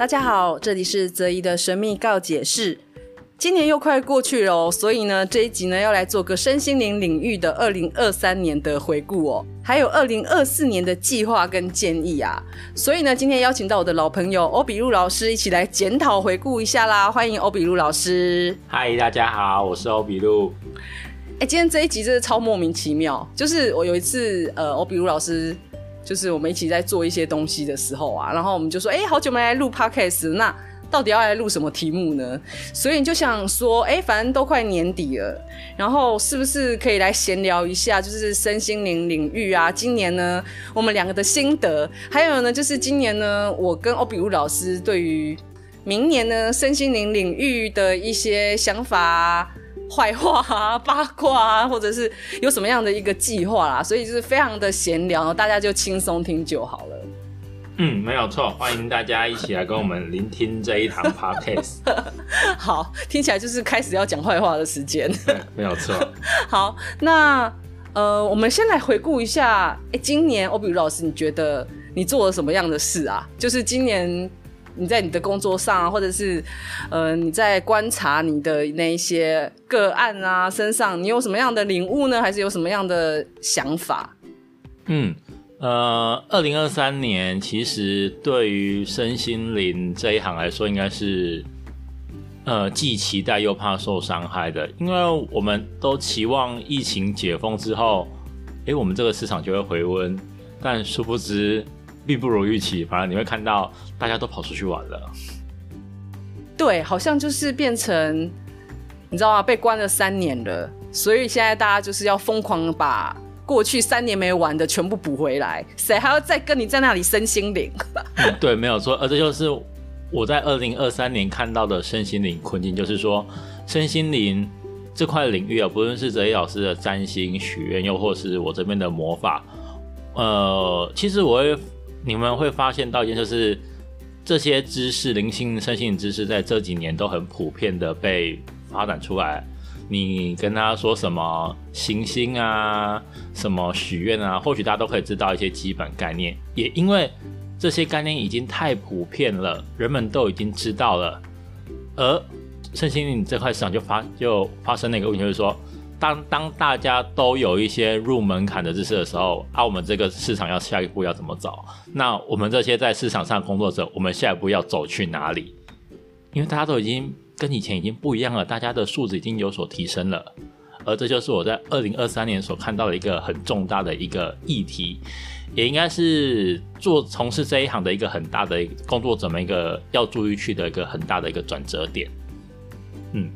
大家好，这里是泽怡的神秘告解室。今年又快过去了哦，所以呢，这一集呢要来做个身心灵领域的二零二三年的回顾哦，还有二零二四年的计划跟建议啊。所以呢，今天邀请到我的老朋友欧比路老师一起来检讨回顾一下啦。欢迎欧比路老师。嗨，大家好，我是欧比路。哎，今天这一集真的超莫名其妙，就是我有一次，呃，欧比路老师。就是我们一起在做一些东西的时候啊，然后我们就说，哎、好久没来录 podcast，那到底要来录什么题目呢？所以就想说，哎、反正都快年底了，然后是不是可以来闲聊一下，就是身心灵领域啊，今年呢，我们两个的心得，还有呢，就是今年呢，我跟欧比路老师对于明年呢身心灵领域的一些想法。坏话啊，八卦啊，或者是有什么样的一个计划啦，所以就是非常的闲聊，大家就轻松听就好了。嗯，没有错，欢迎大家一起来跟我们聆听这一堂 podcast。好，听起来就是开始要讲坏话的时间。没有错。好，那呃，我们先来回顾一下，哎，今年欧比路老师，你觉得你做了什么样的事啊？就是今年。你在你的工作上，或者是，呃，你在观察你的那一些个案啊身上，你有什么样的领悟呢？还是有什么样的想法？嗯，呃，二零二三年其实对于身心灵这一行来说，应该是，呃，既期待又怕受伤害的，因为我们都期望疫情解封之后，诶，我们这个市场就会回温，但殊不知。并不如预期，反而你会看到大家都跑出去玩了。对，好像就是变成，你知道吗？被关了三年了，所以现在大家就是要疯狂把过去三年没玩的全部补回来。谁还要再跟你在那里身心灵？嗯，对，没有错。而这就是我在二零二三年看到的身心灵困境，就是说身心灵这块领域啊，不论是哲一老师的占星许愿，又或是我这边的魔法，呃，其实我会。你们会发现到一件，就是这些知识、灵性、身心知识，在这几年都很普遍的被发展出来。你跟他说什么行星啊，什么许愿啊，或许大家都可以知道一些基本概念。也因为这些概念已经太普遍了，人们都已经知道了，而身心灵这块市场就发就发生了一个问题，就是说。当当大家都有一些入门槛的知识的时候，啊，我们这个市场要下一步要怎么走？那我们这些在市场上工作者，我们下一步要走去哪里？因为大家都已经跟以前已经不一样了，大家的素质已经有所提升了，而这就是我在二零二三年所看到的一个很重大的一个议题，也应该是做从事这一行的一个很大的工作者们一个要注意去的一个很大的一个转折点，嗯。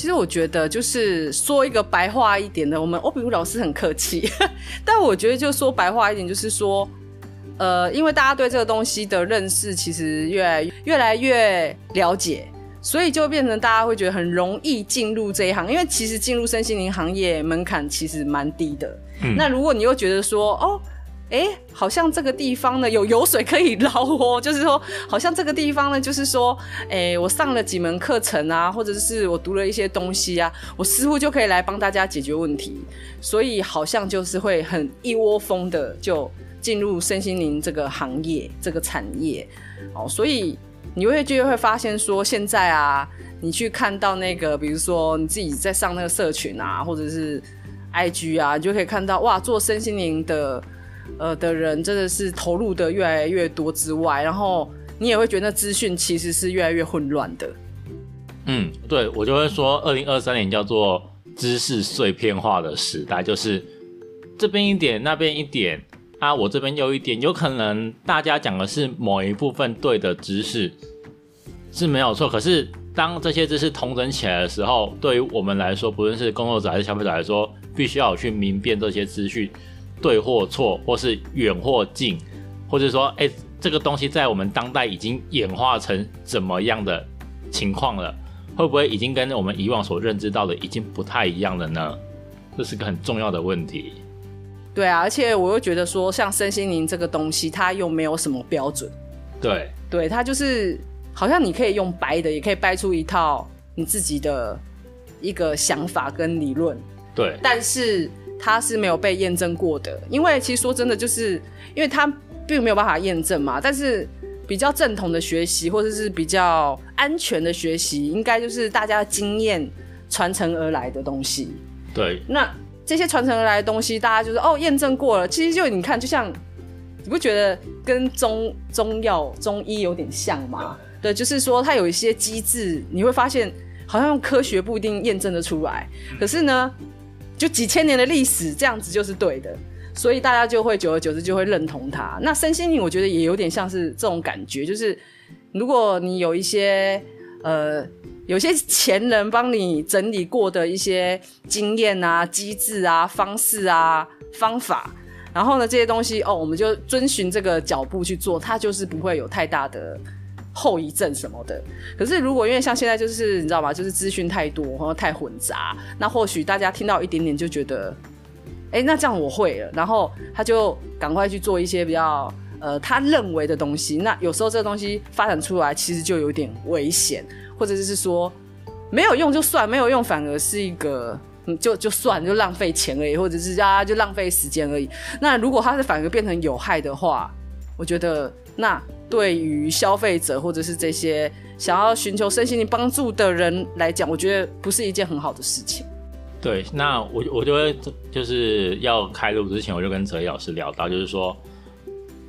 其实我觉得，就是说一个白话一点的，我们欧比路老师很客气，但我觉得就说白话一点，就是说，呃，因为大家对这个东西的认识其实越来越来越了解，所以就变成大家会觉得很容易进入这一行，因为其实进入身心灵行业门槛其实蛮低的。嗯。那如果你又觉得说，哦。哎，好像这个地方呢有油水可以捞哦，就是说，好像这个地方呢，就是说，哎，我上了几门课程啊，或者是我读了一些东西啊，我似乎就可以来帮大家解决问题，所以好像就是会很一窝蜂的就进入身心灵这个行业这个产业，哦，所以你会就会发现说，现在啊，你去看到那个，比如说你自己在上那个社群啊，或者是 IG 啊，你就可以看到哇，做身心灵的。呃，的人真的是投入的越来越多之外，然后你也会觉得资讯其实是越来越混乱的。嗯，对，我就会说，二零二三年叫做知识碎片化的时代，就是这边一点，那边一点啊，我这边又一点，有可能大家讲的是某一部分对的知识是没有错，可是当这些知识统整起来的时候，对于我们来说，不论是工作者还是消费者来说，必须要去明辨这些资讯。对或错，或是远或近，或者说，哎，这个东西在我们当代已经演化成怎么样的情况了？会不会已经跟我们以往所认知到的已经不太一样了呢？这是个很重要的问题。对啊，而且我又觉得说，像身心灵这个东西，它又没有什么标准。对，对，它就是好像你可以用掰的，也可以掰出一套你自己的一个想法跟理论。对，但是。它是没有被验证过的，因为其实说真的，就是因为它并没有办法验证嘛。但是比较正统的学习，或者是比较安全的学习，应该就是大家经验传承而来的东西。对，那这些传承而来的东西，大家就是哦验证过了。其实就你看，就像你不觉得跟中中药、中医有点像吗？对，就是说它有一些机制，你会发现好像用科学不一定验证得出来，可是呢，就几千年的历史这样子就是对的。所以大家就会久而久之就会认同它。那身心灵，我觉得也有点像是这种感觉，就是如果你有一些呃，有些前人帮你整理过的一些经验啊、机制啊、方式啊、方法，然后呢，这些东西哦，我们就遵循这个脚步去做，它就是不会有太大的后遗症什么的。可是如果因为像现在就是你知道吗？就是资讯太多，然后太混杂，那或许大家听到一点点就觉得。哎、那这样我会了，然后他就赶快去做一些比较呃他认为的东西。那有时候这个东西发展出来，其实就有点危险，或者是说没有用就算，没有用反而是一个就就算就浪费钱而已，或者是啊就浪费时间而已。那如果它是反而变成有害的话，我觉得那对于消费者或者是这些想要寻求身心灵帮助的人来讲，我觉得不是一件很好的事情。对，那我我就会就是要开录之前，我就跟哲一老师聊到，就是说，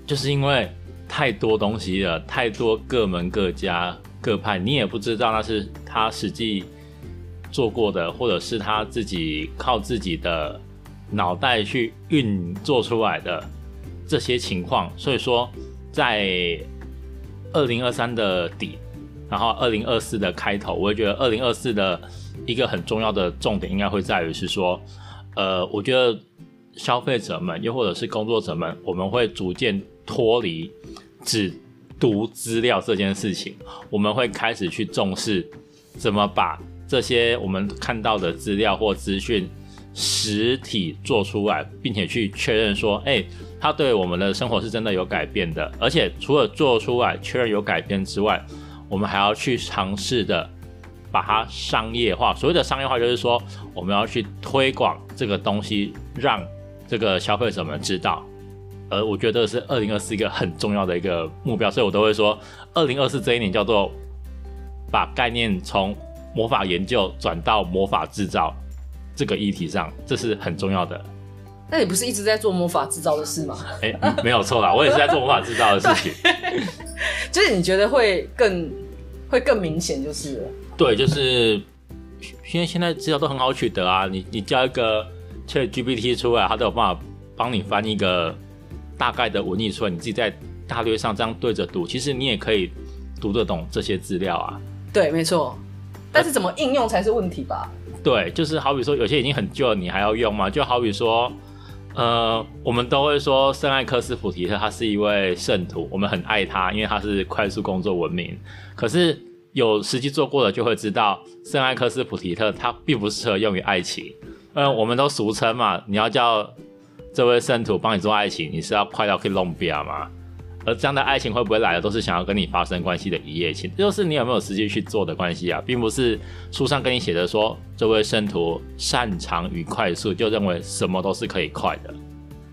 就是因为太多东西了，太多各门各家各派，你也不知道那是他实际做过的，或者是他自己靠自己的脑袋去运做出来的这些情况。所以说，在二零二三的底，然后二零二四的开头，我会觉得二零二四的。一个很重要的重点应该会在于是说，呃，我觉得消费者们又或者是工作者们，我们会逐渐脱离只读资料这件事情，我们会开始去重视怎么把这些我们看到的资料或资讯实体做出来，并且去确认说，哎，它对我们的生活是真的有改变的，而且除了做出来确认有改变之外，我们还要去尝试的。把它商业化，所谓的商业化就是说，我们要去推广这个东西，让这个消费者们知道。而我觉得是二零二四一个很重要的一个目标，所以我都会说，二零二四这一年叫做把概念从魔法研究转到魔法制造这个议题上，这是很重要的。那你不是一直在做魔法制造的事吗？哎、欸，没有错啦，我也是在做魔法制造的事 情。就是你觉得会更会更明显，就是了。对，就是因为现在资料都很好取得啊，你你叫一个 ChatGPT 出来，它都有办法帮你翻译一个大概的文意出来，你自己在大略上这样对着读，其实你也可以读得懂这些资料啊。对，没错。但是怎么应用才是问题吧？对，就是好比说有些已经很旧了，你还要用吗？就好比说，呃，我们都会说圣艾克斯普提特他是一位圣徒，我们很爱他，因为他是快速工作闻名。可是有实际做过的就会知道，圣艾克斯普提特他并不适合用于爱情。嗯，我们都俗称嘛，你要叫这位圣徒帮你做爱情，你是要快到可以弄边吗？而这样的爱情会不会来的，都是想要跟你发生关系的一夜情，就是你有没有实际去做的关系啊，并不是书上跟你写的说这位圣徒擅长于快速，就认为什么都是可以快的。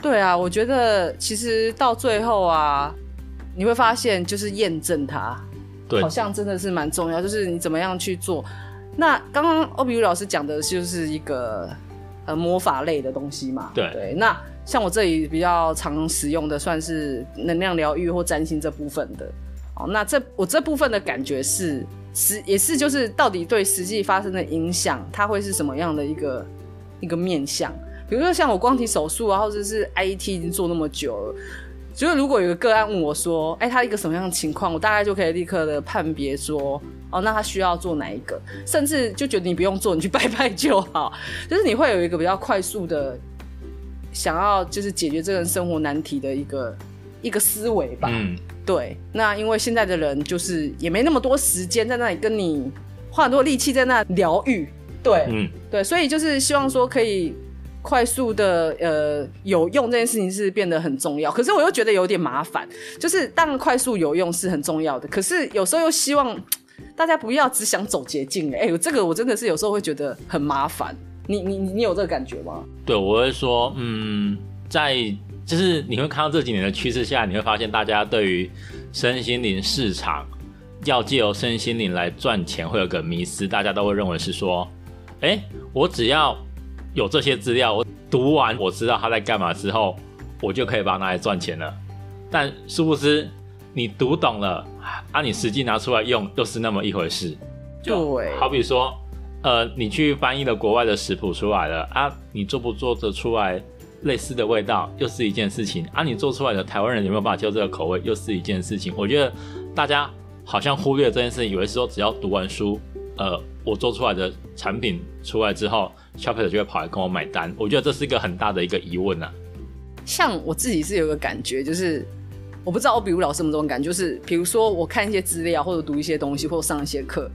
对啊，我觉得其实到最后啊，你会发现就是验证它。对，好像真的是蛮重要，就是你怎么样去做。那刚刚欧比如老师讲的就是一个呃魔法类的东西嘛。对对。那像我这里比较常使用的，算是能量疗愈或占星这部分的。哦，那这我这部分的感觉是实也是就是到底对实际发生的影响，它会是什么样的一个一个面向？比如说像我光体手术啊，或者是 IET 已经做那么久了。就是如果有个个案问我说：“哎、他一个什么样的情况？”我大概就可以立刻的判别说：“哦，那他需要做哪一个？”甚至就觉得你不用做，你去拜拜就好。就是你会有一个比较快速的想要就是解决这个人生活难题的一个一个思维吧。嗯，对。那因为现在的人就是也没那么多时间在那里跟你花很多力气在那疗愈。对，嗯，对，所以就是希望说可以。快速的呃有用这件事情是变得很重要，可是我又觉得有点麻烦。就是当然快速有用是很重要的，可是有时候又希望大家不要只想走捷径。哎、欸，这个我真的是有时候会觉得很麻烦。你你你有这个感觉吗？对，我会说，嗯，在就是你会看到这几年的趋势下，你会发现大家对于身心灵市场要借由身心灵来赚钱，会有个迷思，大家都会认为是说，哎，我只要有这些资料，我读完，我知道他在干嘛之后，我就可以把它拿来赚钱了。但殊不知，你读懂了，啊，你实际拿出来用又是那么一回事。就好比说，呃，你去翻译了国外的食谱出来了啊，你做不做得出来类似的味道，又是一件事情啊。你做出来的台湾人有没有办法接受这个口味，又是一件事情。我觉得大家好像忽略这件事情，以为是说只要读完书，呃，我做出来的产品出来之后，消费者就会跑来跟我买单。我觉得这是一个很大的一个疑问啊。像我自己是有个感觉，就是我不知道欧比如老师有没有这种感觉，就是比如说我看一些资料，或者读一些东西，或者上一些课，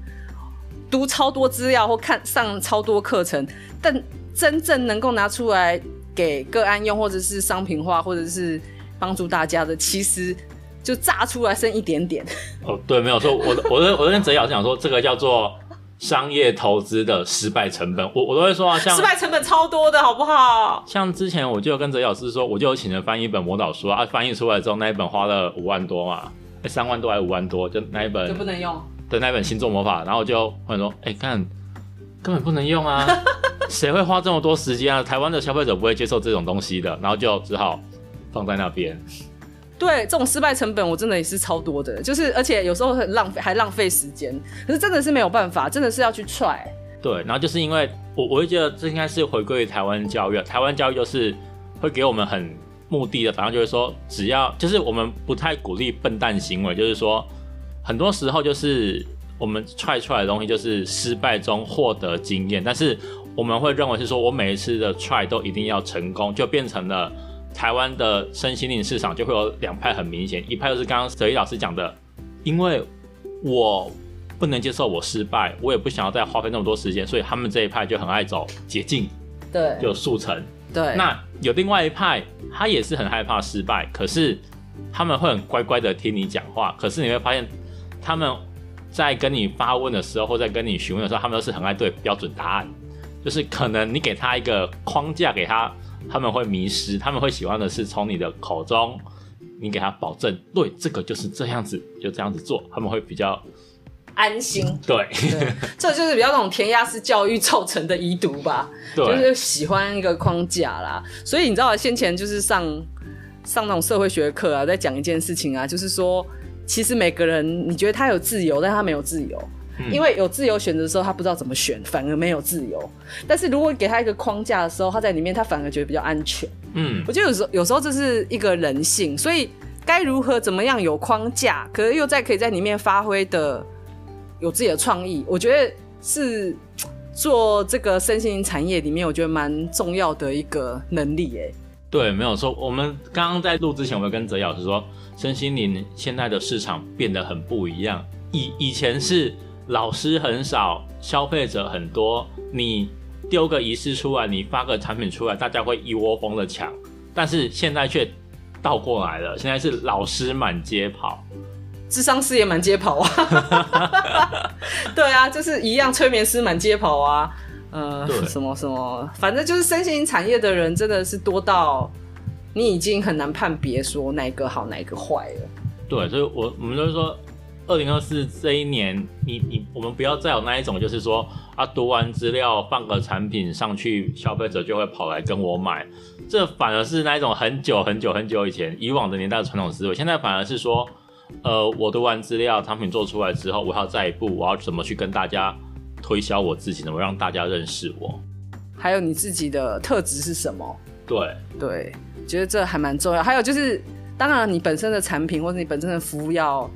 读超多资料或看上超多课程，但真正能够拿出来给个案用，或者是商品化，或者是帮助大家的，其实就炸出来剩一点点。哦，对，没有错。我我我我跟哲老师讲说，这个叫做。商业投资的失败成本，我我都会说啊，像失败成本超多的，好不好？像之前我就跟哲老师说，我就有请人翻译一本魔导书啊，翻译出来之后那一本花了五万多嘛，欸、三万多还是五万多，就那一本就不能用的那本星座魔法，然后就或者说，哎、欸，看根本不能用啊，谁会花这么多时间啊？台湾的消费者不会接受这种东西的，然后就只好放在那边。对，这种失败成本我真的也是超多的，就是而且有时候很浪费，还浪费时间。可是真的是没有办法，真的是要去 try。对，然后就是因为我我会觉得这应该是回归于台湾教育，台湾教育就是会给我们很目的的，反正就是说只要就是我们不太鼓励笨蛋行为，就是说很多时候就是我们 try 出来的东西就是失败中获得经验，但是我们会认为是说我每一次的 try 都一定要成功，就变成了。台湾的身心灵市场就会有两派，很明显，一派就是刚刚哲一老师讲的，因为我不能接受我失败，我也不想要再花费那么多时间，所以他们这一派就很爱走捷径，对，就速成。对，那有另外一派，他也是很害怕失败，可是他们会很乖乖的听你讲话，可是你会发现他们在跟你发问的时候，或在跟你询问的时候，他们都是很爱对标准答案，就是可能你给他一个框架给他。他们会迷失，他们会喜欢的是从你的口中，你给他保证，对，这个就是这样子，就这样子做，他们会比较安心。对，对，这就是比较那种填鸭式教育造成的遗毒吧，对，就是喜欢一个框架啦。所以你知道，先前就是上上那种社会学课啊，在讲一件事情啊，就是说，其实每个人你觉得他有自由，但他没有自由。因为有自由选择的时候，他不知道怎么选，反而没有自由。但是如果给他一个框架的时候，他在里面，他反而觉得比较安全。嗯，我觉得有时候有时候这是一个人性，所以该如何怎么样有框架，可是又在可以在里面发挥的有自己的创意，我觉得是做这个身心灵产业里面，我觉得蛮重要的一个能力。哎，对，没有错。我们刚刚在录之前，我们跟哲老师说，身心灵现在的市场变得很不一样。以以前是。老师很少，消费者很多。你丢个仪式出来，你发个产品出来，大家会一窝蜂的抢。但是现在却倒过来了，现在是老师满街跑，智商师也满街跑啊。对啊，就是一样，催眠师满街跑啊。呃，什么什么，反正就是身心产业的人真的是多到你已经很难判别说哪个好，哪个坏了。对，所以我我们就是说。二零二四这一年，你你我们不要再有那一种，就是说啊，读完资料放个产品上去，消费者就会跑来跟我买，这反而是那一种很久很久很久以前以往的年代的传统思维。现在反而是说，呃，我读完资料，产品做出来之后，我要再一步，我要怎么去跟大家推销我自己，怎么让大家认识我？还有你自己的特质是什么？对对，觉得这还蛮重要。还有就是，当然你本身的产品或者你本身的服务要。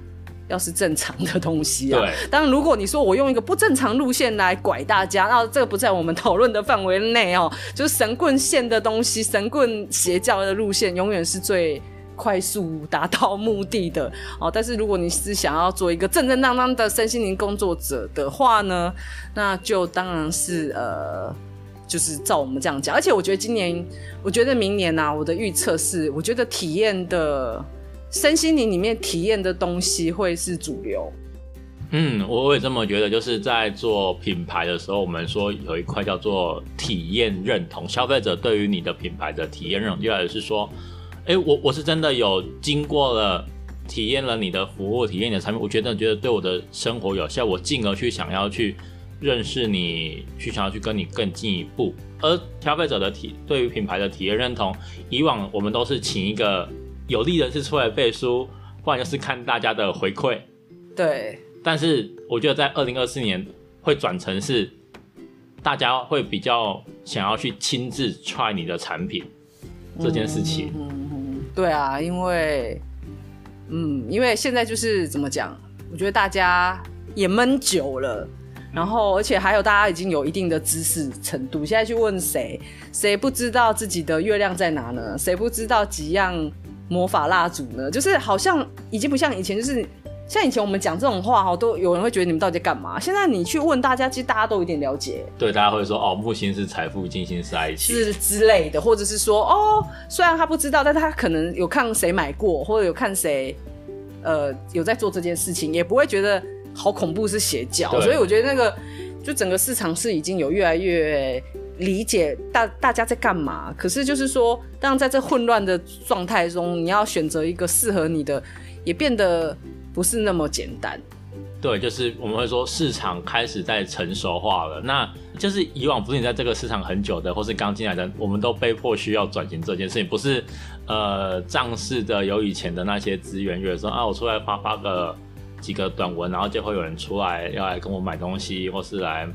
要是正常的东西啊，对当然，如果你说我用一个不正常路线来拐大家，那这个不在我们讨论的范围内哦。就是神棍线的东西，神棍邪教的路线，永远是最快速达到目的的哦。但是如果你是想要做一个正正当当的身心灵工作者的话呢，那就当然是呃，就是照我们这样讲。而且我觉得今年，我觉得明年啊，我的预测是，我觉得体验的。身心灵里面体验的东西会是主流。嗯，我也这么觉得。就是在做品牌的时候，我们说有一块叫做体验认同，消费者对于你的品牌的体验认同，就来是说，哎、欸，我我是真的有经过了体验了你的服务，体验你的产品，我觉得觉得对我的生活有效，我进而去想要去认识你，去想要去跟你更进一步。而消费者的体对于品牌的体验认同，以往我们都是请一个有利人士出来背书，不然就是看大家的回馈。对。但是我觉得在二零二四年会转成是，大家会比较想要去亲自 try 你的产品这件事情。嗯嗯嗯。对啊，因为，嗯，因为现在就是怎么讲，我觉得大家也闷久了。然后，而且还有，大家已经有一定的知识程度。现在去问谁，谁不知道自己的月亮在哪呢？谁不知道几样魔法蜡烛呢？就是好像已经不像以前，就是像以前我们讲这种话哈，都有人会觉得你们到底在干嘛？现在你去问大家，其实大家都有点了解。对，大家会说哦，木星是财富，金星是爱情，是之类的，或者是说哦，虽然他不知道，但他可能有看谁买过，或者有看谁呃有在做这件事情，也不会觉得。好恐怖是邪教，所以我觉得那个就整个市场是已经有越来越理解大大家在干嘛。可是就是说，当然在这混乱的状态中，你要选择一个适合你的，也变得不是那么简单。对，就是我们会说市场开始在成熟化了。那就是以往不是你在这个市场很久的，或是刚进来的，我们都被迫需要转型这件事情，不是呃仗势的有以前的那些资源，比如说啊，我出来发发个。几个短文，然后就会有人出来要来跟我买东西，或是来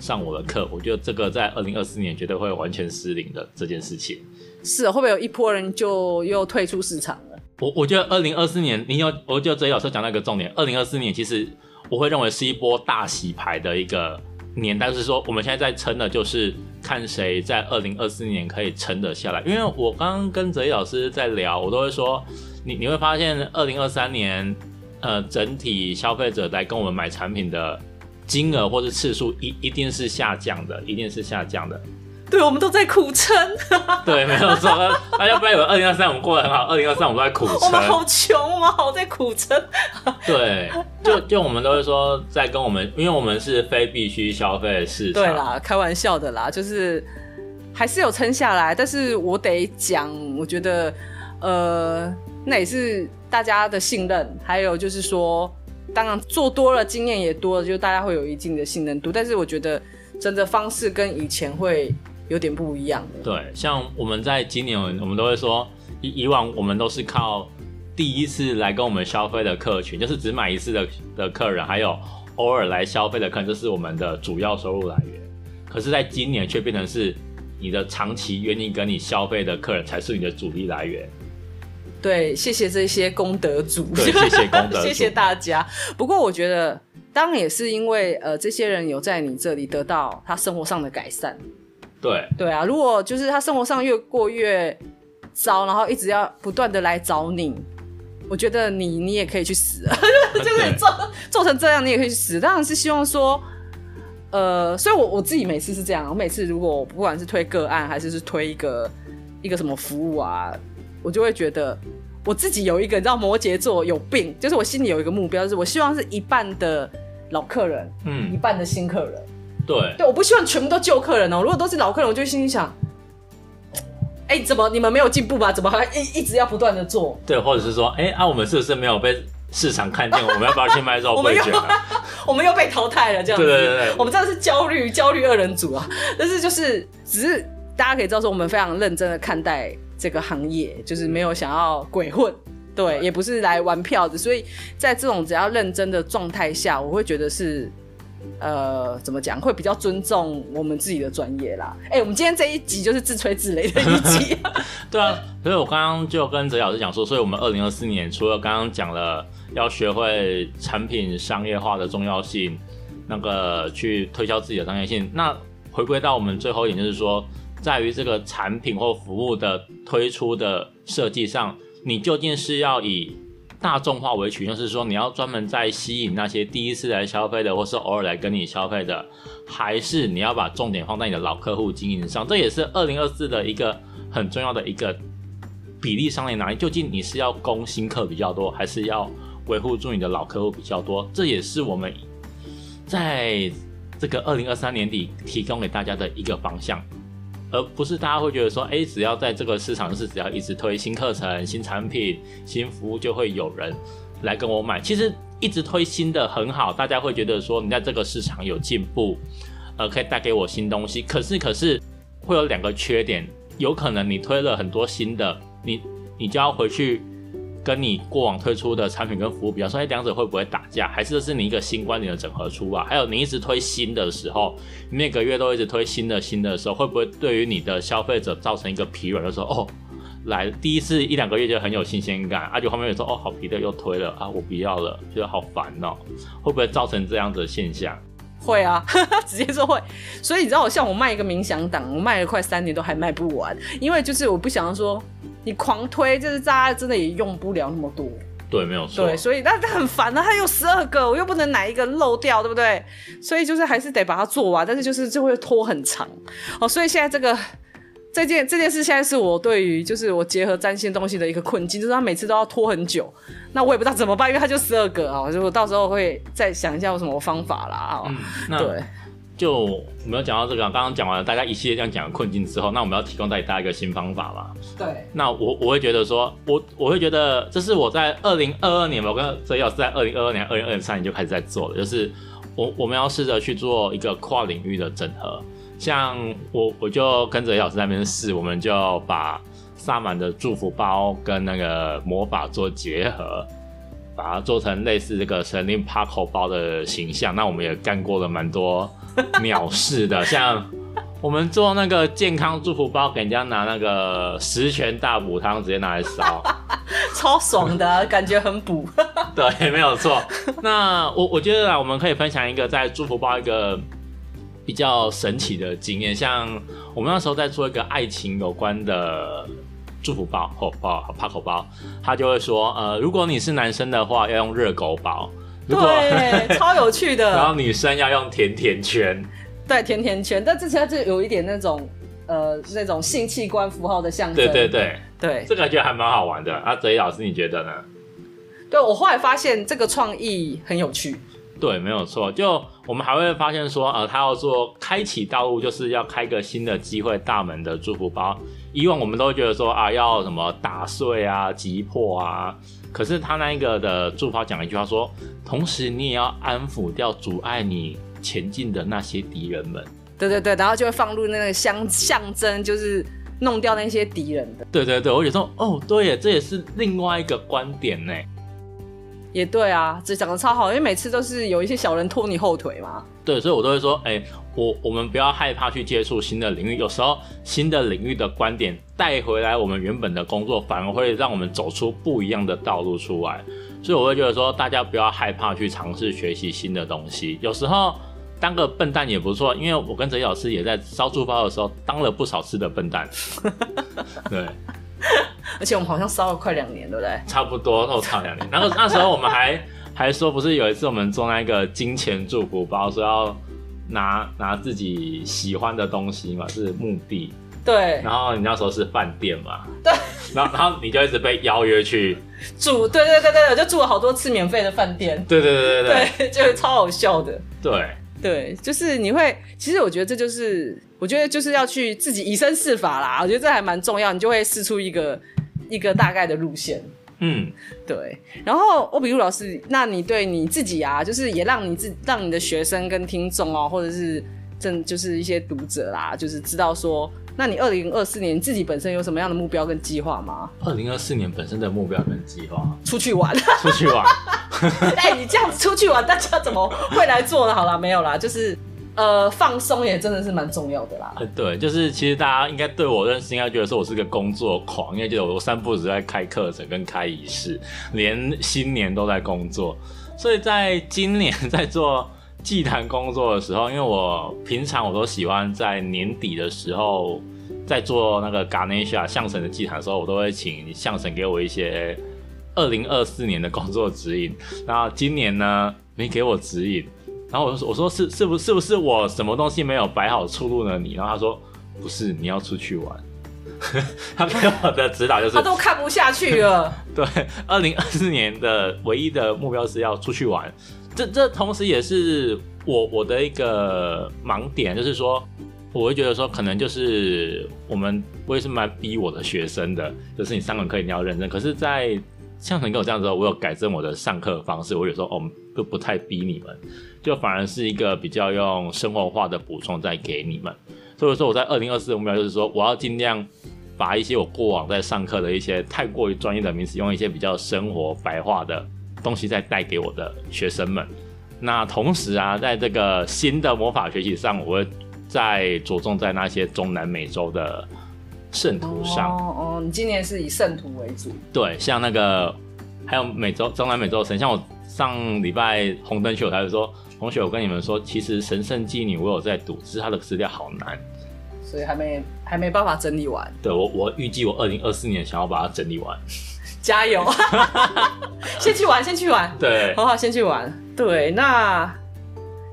上我的课。我觉得这个在二零二四年绝对会完全失灵的这件事情。是，会不会有一波人就又退出市场了？我我觉得二零二四年，你有，我就得哲一老师讲那个重点。二零二四年其实我会认为是一波大洗牌的一个年，但是说我们现在在撑的就是看谁在二零二四年可以撑得下来。因为我刚刚跟哲一老师在聊，我都会说，你你会发现二零二三年。呃，整体消费者来跟我们买产品的金额或是次数一一定是下降的，一定是下降的。对，我们都在苦撑。对，没有错。大家不要以为二零二三我们过得很好，二零二三我们都在苦撑。我们好穷，我们好在苦撑。对，就就我们都会说，在跟我们，因为我们是非必须消费市场。对啦，开玩笑的啦，就是还是有撑下来。但是我得讲，我觉得，呃，那也是。大家的信任，还有就是说，当然做多了，经验也多了，就大家会有一定的信任度。但是我觉得，真的方式跟以前会有点不一样的。对，像我们在今年，我们都会说，以以往我们都是靠第一次来跟我们消费的客群，就是只买一次的的客人，还有偶尔来消费的客人，这是我们的主要收入来源。可是，在今年却变成是你的长期愿意跟你消费的客人才是你的主力来源。对，谢谢这些功德主，对，谢谢功德主，谢谢大家。不过我觉得，当然也是因为呃，这些人有在你这里得到他生活上的改善。对，对啊，如果就是他生活上越过越糟，然后一直要不断的来找你，我觉得你你也可以去死，就是做做成这样，你也可以去死。当然是希望说，呃，所以我我自己每次是这样，我每次如果不管是推个案，还是是推一个一个什么服务啊。我就会觉得我自己有一个，你知道摩羯座有病，就是我心里有一个目标，就是我希望是一半的老客人，嗯，一半的新客人。对，对，我不希望全部都旧客人哦。如果都是老客人，我就心里想，哎、欸，怎么你们没有进步吧？怎么还一一直要不断的做？对，或者是说，哎、欸，啊，我们是不是没有被市场看见？我们要 不要去卖肉桂卷？我们又被淘汰了，这样子。对对对，我们真的是焦虑焦虑二人组啊！但是就是只是大家可以知道说，我们非常认真的看待。这个行业就是没有想要鬼混，对，也不是来玩票的，所以在这种只要认真的状态下，我会觉得是，呃，怎么讲，会比较尊重我们自己的专业啦。哎，我们今天这一集就是自吹自擂的一集。对啊，所以我刚刚就跟哲老师讲说，所以我们二零二四年除了刚刚讲了要学会产品商业化的重要性，那个去推销自己的商业性，那回归到我们最后一点就是说。在于这个产品或服务的推出的设计上，你究竟是要以大众化为取向，就是说你要专门在吸引那些第一次来消费的，或是偶尔来跟你消费的，还是你要把重点放在你的老客户经营上？这也是二零二四的一个很重要的一个比例上面哪里？究竟你是要攻新客比较多，还是要维护住你的老客户比较多？这也是我们在这个二零二三年底提供给大家的一个方向。而不是大家会觉得说，哎、只要在这个市场是只要一直推新课程、新产品、新服务，就会有人来跟我买。其实一直推新的很好，大家会觉得说你在这个市场有进步，呃，可以带给我新东西。可是，可是会有两个缺点，有可能你推了很多新的，你你就要回去。跟你过往推出的产品跟服务比较说，哎，两者会不会打架？还是这是你一个新观点的整合出啊？还有你一直推新的时候，每个月都一直推新的新的时候，会不会对于你的消费者造成一个疲软的时候？哦，来第一次一两个月就很有新鲜感，而且后面有说哦，好疲的又推了啊，我不要了，觉得好烦哦，会不会造成这样子的现象？会啊，直接说会。所以你知道，我像我卖一个冥想档，我卖了快三年都还卖不完，因为就是我不想说。你狂推，就是大家真的也用不了那么多。对，没有错。对，所以那很烦啊，它有十二个，我又不能哪一个漏掉，对不对？所以就是还是得把它做完，但是就是就会拖很长。哦，所以现在这个这件这件事，现在是我对于就是我结合占星东西的一个困境，就是他每次都要拖很久。那我也不知道怎么办，因为他就十二个啊，我就我到时候会再想一下有什么方法啦啊。嗯，对。就我们有讲到这个，刚刚讲完了大家一系列这样讲的困境之后，那我们要提供带给大家一个新方法嘛？对。那我我会觉得说，我我会觉得这是我在二零二二年，我跟哲老师在二零二二年、二零二三年就开始在做的，就是我我们要试着去做一个跨领域的整合。像我我就跟哲老师那边试，我们就把萨满的祝福包跟那个魔法做结合。把它做成类似这个神灵帕口包的形象，那我们也干过了蛮多鸟事的，像我们做那个健康祝福包，给人家拿那个十全大补汤，直接拿来烧，超爽的，感觉很补。对，没有错。那我我觉得啊，我们可以分享一个在祝福包一个比较神奇的经验，像我们那时候在做一个爱情有关的。祝福包或包帕口包，他就会说，呃，如果你是男生的话，要用热狗包，如果对，超有趣的。然后女生要用甜甜圈，对，甜甜圈，但之前就有一点那种，呃，那种性器官符号的象征。对对对对，这个感觉还蛮好玩的。啊，哲一老师，你觉得呢？对，我后来发现这个创意很有趣。对，没有错。就我们还会发现说，呃，他要做开启道路，就是要开个新的机会大门的祝福包。以往我们都会觉得说啊，要什么打碎啊、击破啊，可是他那一个的祝福讲了一句话说，同时你也要安抚掉阻碍你前进的那些敌人们。对对对，然后就会放入那个象象征，就是弄掉那些敌人的。对对对，我有时候哦，对耶，这也是另外一个观点呢。也对啊，这讲的超好，因为每次都是有一些小人拖你后腿嘛。对，所以我都会说，哎、欸，我我们不要害怕去接触新的领域，有时候新的领域的观点带回来，我们原本的工作反而会让我们走出不一样的道路出来。所以我会觉得说，大家不要害怕去尝试学习新的东西，有时候当个笨蛋也不错。因为我跟哲一老师也在烧猪包的时候当了不少次的笨蛋。对。而且我们好像烧了快两年，对不对？差不多，都差两年。然后那时候我们还 还说，不是有一次我们做那个金钱祝福包，说要拿拿自己喜欢的东西嘛，是墓地。对。然后你那时候是饭店嘛？对。然后然后你就一直被邀约去住，对对对对，就住了好多次免费的饭店。对对对对对，对，就超好笑的。对。对，就是你会，其实我觉得这就是，我觉得就是要去自己以身试法啦。我觉得这还蛮重要，你就会试出一个一个大概的路线。嗯，对。然后欧比路老师，那你对你自己啊，就是也让你自让你的学生跟听众哦，或者是正就是一些读者啦，就是知道说。那你二零二四年自己本身有什么样的目标跟计划吗？二零二四年本身的目标跟计划，出去玩，出去玩。哎、欸，你这样子出去玩，大家怎么会来做呢？好啦，没有啦，就是呃，放松也真的是蛮重要的啦。对，就是其实大家应该对我认识，应该觉得说我是个工作狂，因为觉得我三不只在开课程跟开仪式，连新年都在工作，所以在今年在做。祭坛工作的时候，因为我平常我都喜欢在年底的时候，在做那个 Ganesha 象神的祭坛的时候，我都会请相神给我一些二零二四年的工作指引。然后今年呢，没给我指引，然后我就说：“我说是是不是不是我什么东西没有摆好出路呢？你？”然后他说：“不是，你要出去玩。”他给我的指导就是他都看不下去了。对，二零二四年的唯一的目标是要出去玩。这这同时也是我我的一个盲点，就是说，我会觉得说，可能就是我们我也是蛮逼我的学生的，就是你上完课一定要认真。可是，在像你跟我这样子，我有改正我的上课方式。我有时候哦，就不太逼你们，就反而是一个比较用生活化的补充在给你们。所以说，我在二零二四的目标就是说，我要尽量把一些我过往在上课的一些太过于专业的名词，用一些比较生活白话的东西再带给我的学生们。那同时啊，在这个新的魔法学习上，我会再着重在那些中南美洲的圣徒上。哦哦，你今年是以圣徒为主？对，像那个还有美洲中南美洲的神，像我上礼拜红灯区，我就说，同学，我跟你们说，其实神圣妓女我有在读，只是它的资料好难，所以还没还没办法整理完。对，我我预计我二零二四年想要把它整理完。加油！先去玩，先去玩。对，好好，先去玩。对，那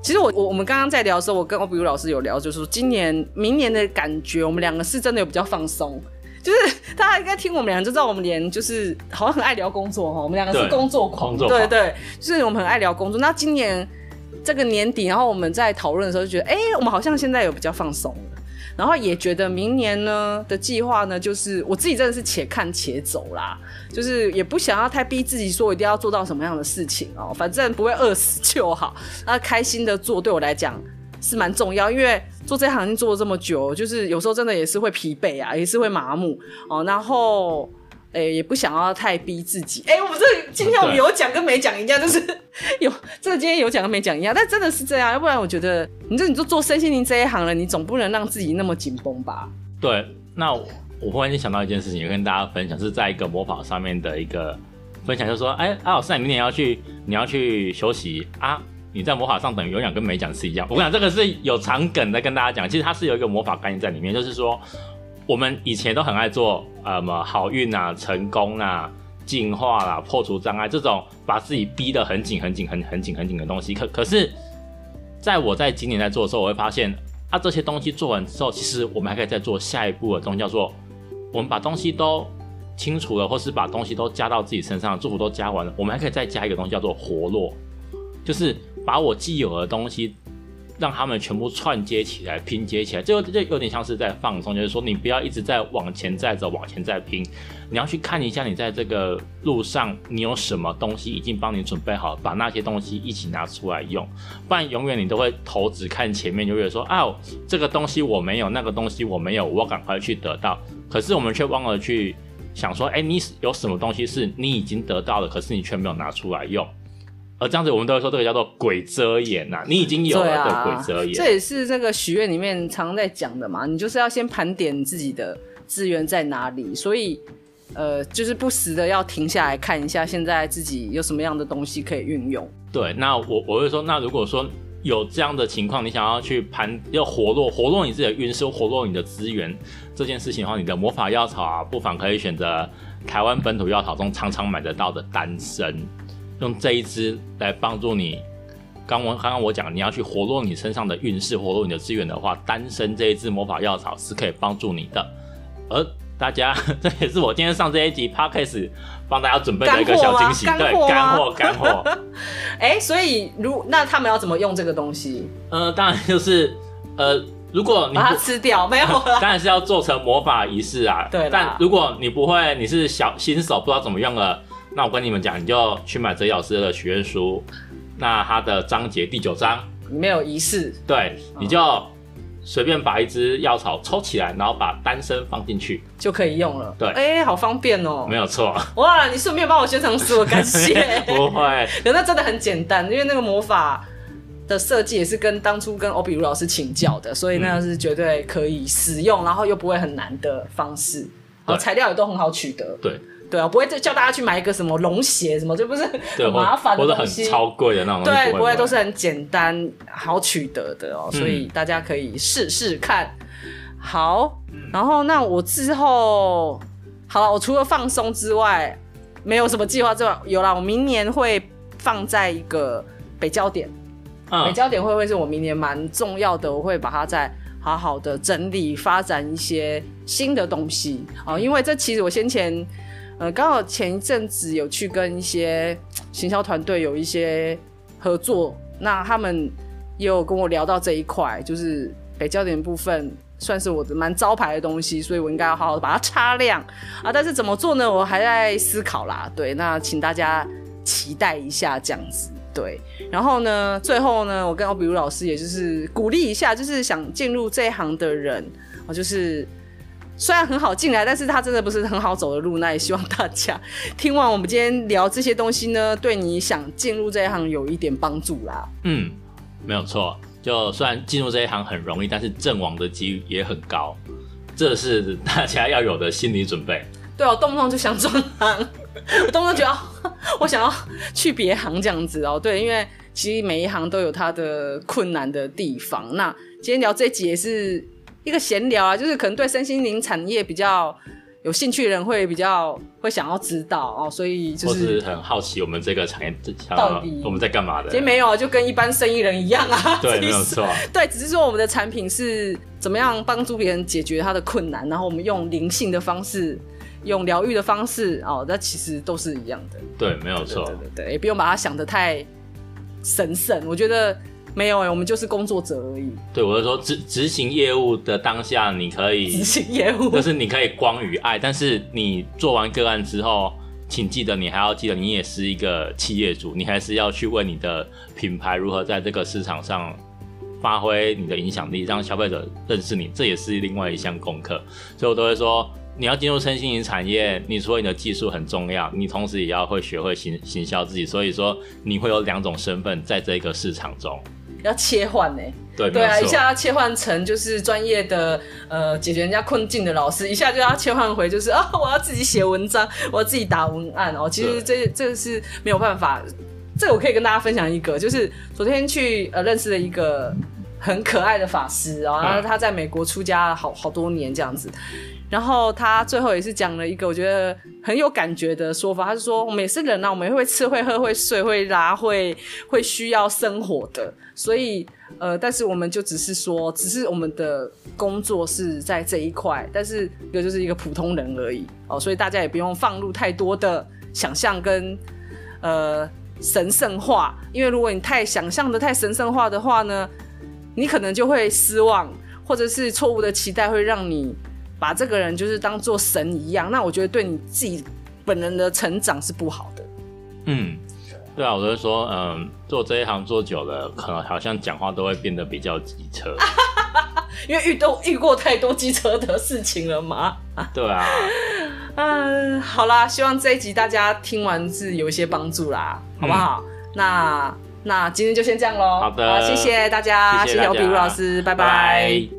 其实我我我们刚刚在聊的时候，我跟欧比如老师有聊，就是说今年、明年的感觉，我们两个是真的有比较放松。就是大家应该听我们俩就知道，我们连就是好像很爱聊工作哈，我们两个是工作狂，对对，对，就是我们很爱聊工作。那今年这个年底，然后我们在讨论的时候就觉得，哎、欸，我们好像现在有比较放松。然后也觉得明年呢的计划呢，就是我自己真的是且看且走啦，就是也不想要太逼自己说一定要做到什么样的事情哦，反正不会饿死就好。那开心的做对我来讲是蛮重要，因为做这行已经做了这么久，就是有时候真的也是会疲惫啊，也是会麻木哦，然后。哎、欸，也不想要太逼自己。哎、欸，我们这今天我们有讲跟没讲一样，就是 有这个今天有讲跟没讲一样。但真的是这样，要不然我觉得你这你就做身心灵这一行了，你总不能让自己那么紧绷吧？对。那我，我忽然间想到一件事情，也跟大家分享，是在一个魔法上面的一个分享，就是说，哎、欸，阿老师，你明年要去，你要去休息啊？你在魔法上等于有讲跟没讲是一样。我跟你讲，这个是有长梗在，跟大家讲，其实它是有一个魔法概念在里面，就是说。我们以前都很爱做，什么好运啊、成功啊、进化啦、破除障碍这种，把自己逼得很紧、很紧、很很紧、很紧的东西。可可是，在我在今年在做的时候，我会发现，啊，这些东西做完之后，其实我们还可以再做下一步的东西，叫做我们把东西都清除了，或是把东西都加到自己身上，祝福都加完了，我们还可以再加一个东西，叫做活络，就是把我既有的东西。让他们全部串接起来，拼接起来，这这有点像是在放松，就是说你不要一直在往前再走，往前再拼，你要去看一下你在这个路上你有什么东西已经帮你准备好，把那些东西一起拿出来用，不然永远你都会头只看前面，永远说啊这个东西我没有，那个东西我没有，我赶快去得到，可是我们却忘了去想说，哎，你有什么东西是你已经得到了，可是你却没有拿出来用。而这样子，我们都会说这个叫做鬼遮眼呐。你已经有了的鬼遮眼，这也是这个许愿里面常常在讲的嘛。你就是要先盘点自己的资源在哪里，所以呃，就是不时的要停下来看一下，现在自己有什么样的东西可以运用。对，那我我会说，那如果说有这样的情况，你想要去盘要活络活络你自己的运势，活络你的资源这件事情的话，你的魔法药草啊，不妨可以选择台湾本土药草中常常买得到的丹参。用这一支来帮助你。刚我刚刚我讲，你要去活络你身上的运势，活络你的资源的话，单身这一支魔法药草是可以帮助你的。而大家，这也是我今天上这一集 Podcast 帮大家准备的一个小惊喜，对，干货干货。哎、欸，所以如那他们要怎么用这个东西？呃，当然就是呃，如果你把它吃掉，没有，当然是要做成魔法仪式啊。对，但如果你不会，你是小新手，不知道怎么用了。那我跟你们讲，你就去买泽老师的许愿书，那它的章节第九章没有仪式，对，你就随便把一支药草抽起来，然后把丹参放进去就可以用了。对，哎、欸，好方便哦，没有错。哇，你顺便帮我宣传书，感谢。不会，那真的很简单，因为那个魔法的设计也是跟当初跟欧比如老师请教的，所以那是绝对可以使用，然后又不会很难的方式，然后材料也都很好取得。对。对啊，不会叫大家去买一个什么龙血什么，这不是很麻烦的东西，或者很超贵的那种。对，不会都是很简单好取得的哦，所以大家可以试试看。好，然后那我之后好了，我除了放松之外，没有什么计划之外，有啦，我明年会放在一个北焦点，嗯、北焦点会不会是我明年蛮重要的？我会把它再好好的整理发展一些新的东西哦，因为这其实我先前。呃，刚好前一阵子有去跟一些行销团队有一些合作，那他们也有跟我聊到这一块，就是北焦点部分算是我的蛮招牌的东西，所以我应该要好好的把它擦亮啊。但是怎么做呢？我还在思考啦。对，那请大家期待一下这样子。对，然后呢，最后呢，我跟欧比如老师也就是鼓励一下，就是想进入这一行的人，啊就是。虽然很好进来，但是他真的不是很好走的路。那也希望大家听完我们今天聊这些东西呢，对你想进入这一行有一点帮助啦。嗯，没有错。就虽然进入这一行很容易，但是阵亡的几率也很高，这是大家要有的心理准备。对，我动不动就想转行，我动不动就要我想要去别行这样子哦。对，因为其实每一行都有它的困难的地方。那今天聊这一集也是。一个闲聊啊，就是可能对身心灵产业比较有兴趣的人会比较会想要知道哦，所以就是很好奇我们这个产业到底我们在干嘛的？其实没有，就跟一般生意人一样啊。对，没有错。对，只是说我们的产品是怎么样帮助别人解决他的困难，然后我们用灵性的方式，用疗愈的方式哦，那其实都是一样的。对，没有错。对对对对，也不用把它想得太神圣，我觉得。没有哎、欸，我们就是工作者而已。对，我是说执执行业务的当下，你可以执行业务，就是你可以光与爱。但是你做完个案之后，请记得你还要记得，你也是一个企业主，你还是要去为你的品牌如何在这个市场上发挥你的影响力，让消费者认识你，这也是另外一项功课。所以我都会说，你要进入身心灵产业，你除了你的技术很重要，你同时也要会学会行行销自己。所以说，你会有两种身份在这个市场中。要切换呢、欸？对对啊，一下要切换成就是专业的呃解决人家困境的老师，一下就要切换回就是啊，我要自己写文章，我要自己打文案哦。其实这这是没有办法，这个我可以跟大家分享一个，就是昨天去呃认识了一个很可爱的法师，然后他在美国出家好好多年这样子。然后他最后也是讲了一个我觉得很有感觉的说法，他是说我们也是人啊，我们也会吃会喝会睡会拉会会需要生活的，所以呃，但是我们就只是说，只是我们的工作是在这一块，但是一个就是一个普通人而已哦，所以大家也不用放入太多的想象跟呃神圣化，因为如果你太想象的太神圣化的话呢，你可能就会失望，或者是错误的期待会让你。把这个人就是当做神一样，那我觉得对你自己本人的成长是不好的。嗯，对啊，我就说，嗯，做这一行做久了，可能好像讲话都会变得比较机车，因为遇都遇过太多机车的事情了嘛。对啊，嗯，好啦，希望这一集大家听完是有一些帮助啦，好不好？嗯、那那今天就先这样喽。好的，好，谢谢大家，谢谢欧比如老师，拜拜。拜拜。